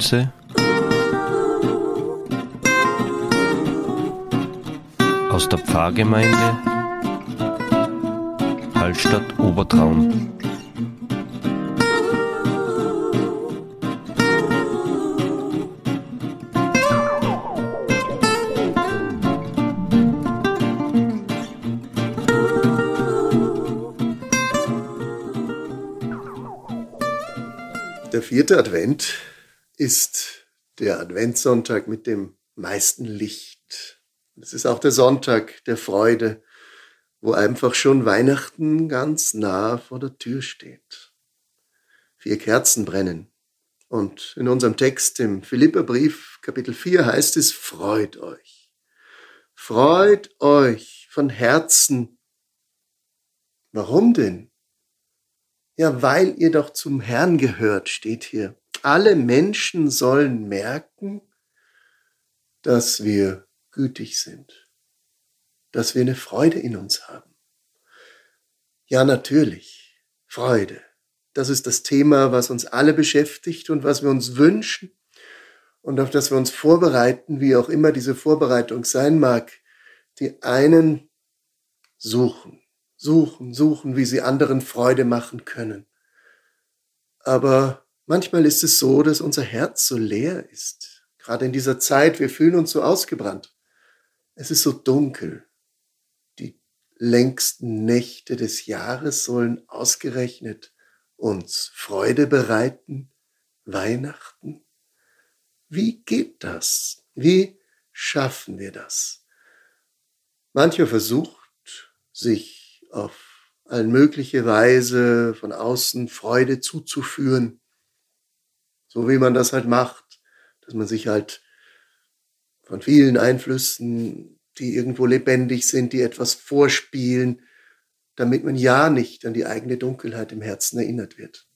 Impulse aus der Pfarrgemeinde Hallstatt Obertraum. Der vierte Advent ist der Adventssonntag mit dem meisten Licht. Es ist auch der Sonntag der Freude, wo einfach schon Weihnachten ganz nah vor der Tür steht. Vier Kerzen brennen. Und in unserem Text im Philipperbrief Kapitel 4 heißt es, freut euch. Freut euch von Herzen. Warum denn? Ja, weil ihr doch zum Herrn gehört, steht hier. Alle Menschen sollen merken, dass wir gütig sind, dass wir eine Freude in uns haben. Ja, natürlich, Freude. Das ist das Thema, was uns alle beschäftigt und was wir uns wünschen und auf das wir uns vorbereiten, wie auch immer diese Vorbereitung sein mag. Die einen suchen suchen, suchen, wie sie anderen Freude machen können. Aber manchmal ist es so, dass unser Herz so leer ist. Gerade in dieser Zeit, wir fühlen uns so ausgebrannt. Es ist so dunkel. Die längsten Nächte des Jahres sollen ausgerechnet uns Freude bereiten. Weihnachten. Wie geht das? Wie schaffen wir das? Mancher versucht, sich auf allen mögliche Weise von außen Freude zuzuführen. So wie man das halt macht, dass man sich halt von vielen Einflüssen, die irgendwo lebendig sind, die etwas vorspielen, damit man ja nicht an die eigene Dunkelheit im Herzen erinnert wird.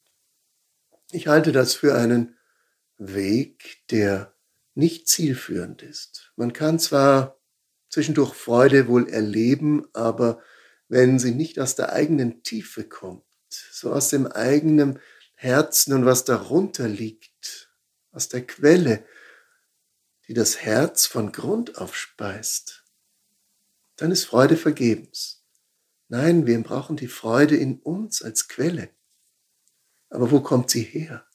Ich halte das für einen Weg, der nicht zielführend ist. Man kann zwar zwischendurch Freude wohl erleben, aber wenn sie nicht aus der eigenen Tiefe kommt, so aus dem eigenen Herzen und was darunter liegt, aus der Quelle, die das Herz von Grund auf speist, dann ist Freude vergebens. Nein, wir brauchen die Freude in uns als Quelle. Aber wo kommt sie her?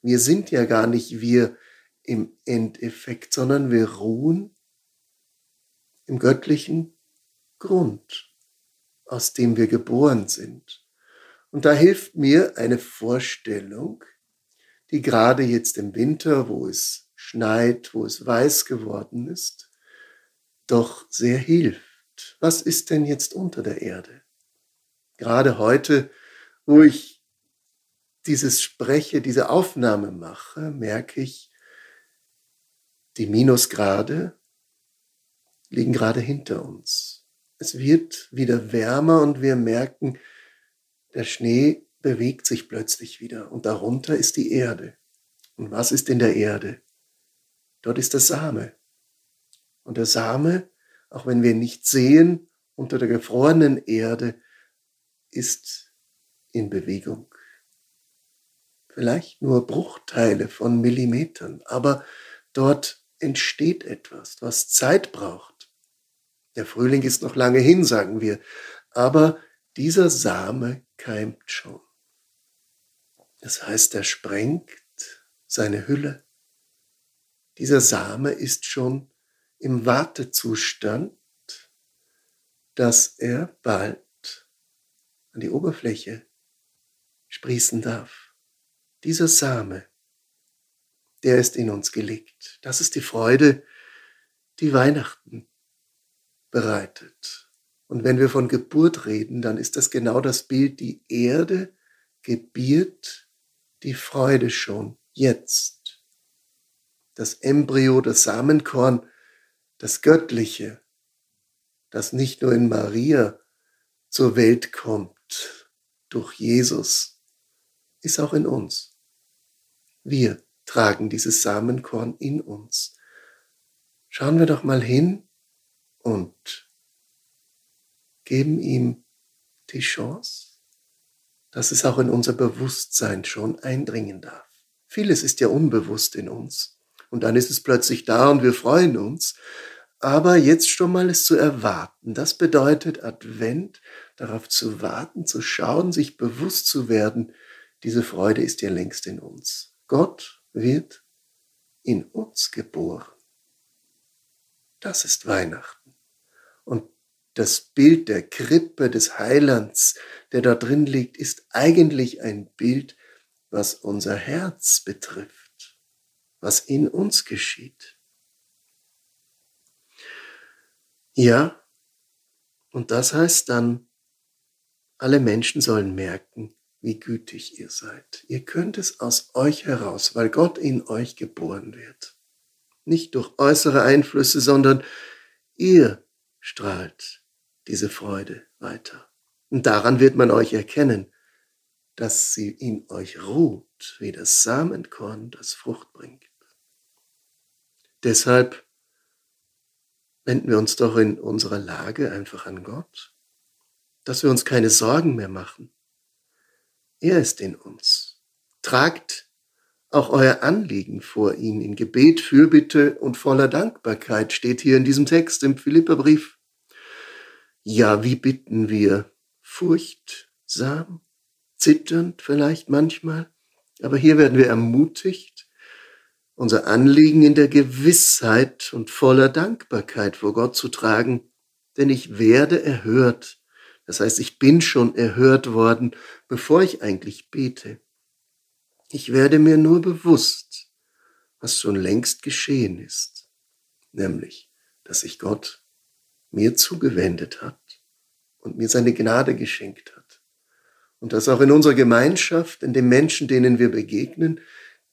Wir sind ja gar nicht wir im Endeffekt, sondern wir ruhen im göttlichen Grund aus dem wir geboren sind. Und da hilft mir eine Vorstellung, die gerade jetzt im Winter, wo es schneit, wo es weiß geworden ist, doch sehr hilft. Was ist denn jetzt unter der Erde? Gerade heute, wo ich dieses spreche, diese Aufnahme mache, merke ich, die Minusgrade liegen gerade hinter uns. Es wird wieder wärmer und wir merken, der Schnee bewegt sich plötzlich wieder und darunter ist die Erde. Und was ist in der Erde? Dort ist der Same. Und der Same, auch wenn wir ihn nicht sehen, unter der gefrorenen Erde, ist in Bewegung. Vielleicht nur Bruchteile von Millimetern, aber dort entsteht etwas, was Zeit braucht der Frühling ist noch lange hin, sagen wir, aber dieser Same keimt schon. Das heißt, er sprengt seine Hülle. Dieser Same ist schon im Wartezustand, dass er bald an die Oberfläche sprießen darf. Dieser Same, der ist in uns gelegt. Das ist die Freude, die Weihnachten bereitet. Und wenn wir von Geburt reden, dann ist das genau das Bild, die Erde gebiert die Freude schon jetzt. Das Embryo, das Samenkorn, das Göttliche, das nicht nur in Maria zur Welt kommt, durch Jesus, ist auch in uns. Wir tragen dieses Samenkorn in uns. Schauen wir doch mal hin, und geben ihm die Chance, dass es auch in unser Bewusstsein schon eindringen darf. Vieles ist ja unbewusst in uns. Und dann ist es plötzlich da und wir freuen uns. Aber jetzt schon mal es zu erwarten, das bedeutet Advent, darauf zu warten, zu schauen, sich bewusst zu werden, diese Freude ist ja längst in uns. Gott wird in uns geboren. Das ist Weihnachten. Das Bild der Krippe des Heilands, der da drin liegt, ist eigentlich ein Bild, was unser Herz betrifft, was in uns geschieht. Ja, und das heißt dann, alle Menschen sollen merken, wie gütig ihr seid. Ihr könnt es aus euch heraus, weil Gott in euch geboren wird. Nicht durch äußere Einflüsse, sondern ihr strahlt diese Freude weiter. Und daran wird man euch erkennen, dass sie in euch ruht, wie das Samenkorn, das Frucht bringt. Deshalb wenden wir uns doch in unserer Lage einfach an Gott, dass wir uns keine Sorgen mehr machen. Er ist in uns. Tragt auch euer Anliegen vor ihn in Gebet, Fürbitte und voller Dankbarkeit steht hier in diesem Text im Philipperbrief. Ja, wie bitten wir? Furchtsam, zitternd vielleicht manchmal, aber hier werden wir ermutigt, unser Anliegen in der Gewissheit und voller Dankbarkeit vor Gott zu tragen, denn ich werde erhört. Das heißt, ich bin schon erhört worden, bevor ich eigentlich bete. Ich werde mir nur bewusst, was schon längst geschehen ist, nämlich, dass sich Gott mir zugewendet hat und mir seine Gnade geschenkt hat. Und dass auch in unserer Gemeinschaft, in den Menschen, denen wir begegnen,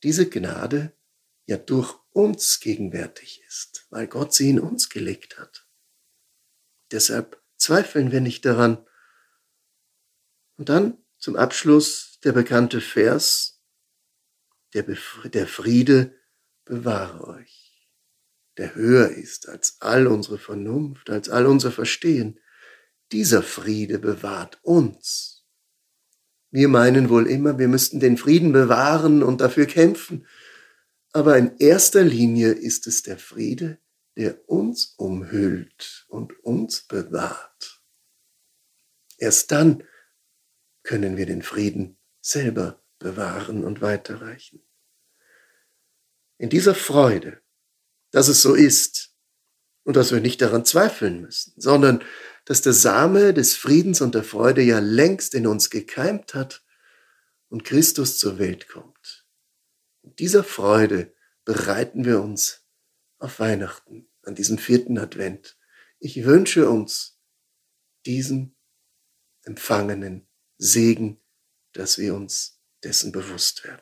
diese Gnade ja durch uns gegenwärtig ist, weil Gott sie in uns gelegt hat. Deshalb zweifeln wir nicht daran. Und dann zum Abschluss der bekannte Vers der, der Friede bewahre euch, der höher ist als all unsere Vernunft, als all unser Verstehen. Dieser Friede bewahrt uns. Wir meinen wohl immer, wir müssten den Frieden bewahren und dafür kämpfen. Aber in erster Linie ist es der Friede, der uns umhüllt und uns bewahrt. Erst dann können wir den Frieden selber bewahren und weiterreichen. In dieser Freude, dass es so ist und dass wir nicht daran zweifeln müssen, sondern dass der Same des Friedens und der Freude ja längst in uns gekeimt hat und Christus zur Welt kommt. In dieser Freude bereiten wir uns auf Weihnachten, an diesem vierten Advent. Ich wünsche uns diesen empfangenen Segen, dass wir uns dessen bewusst werden.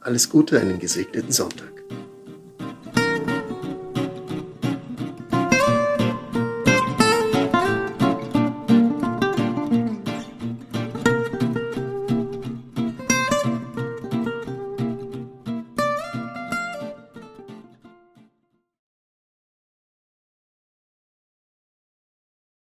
Alles Gute, einen gesegneten Sonntag.